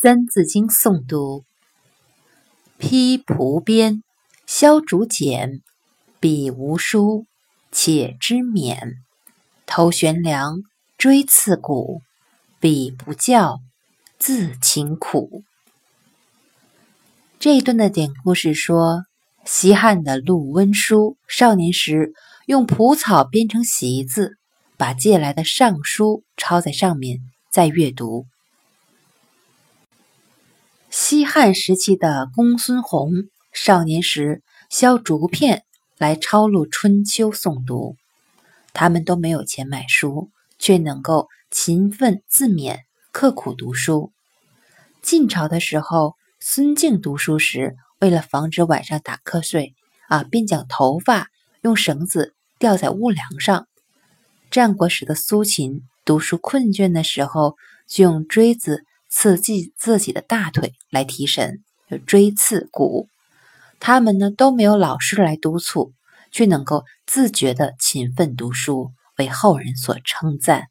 三字经》诵读：披蒲鞭，削竹简，笔无书，且知勉。头悬梁，锥刺股，彼不教，自勤苦。这一段的典故是说，西汉的陆温书少年时用蒲草编成席子，把借来的尚书抄在上面，再阅读。西汉时期的公孙弘少年时削竹片来抄录《春秋》诵读，他们都没有钱买书，却能够勤奋自勉、刻苦读书。晋朝的时候，孙敬读书时，为了防止晚上打瞌睡，啊，便将头发用绳子吊在屋梁上。战国时的苏秦读书困倦的时候，就用锥子。刺激自己的大腿来提神，锥刺骨。他们呢都没有老师来督促，却能够自觉的勤奋读书，为后人所称赞。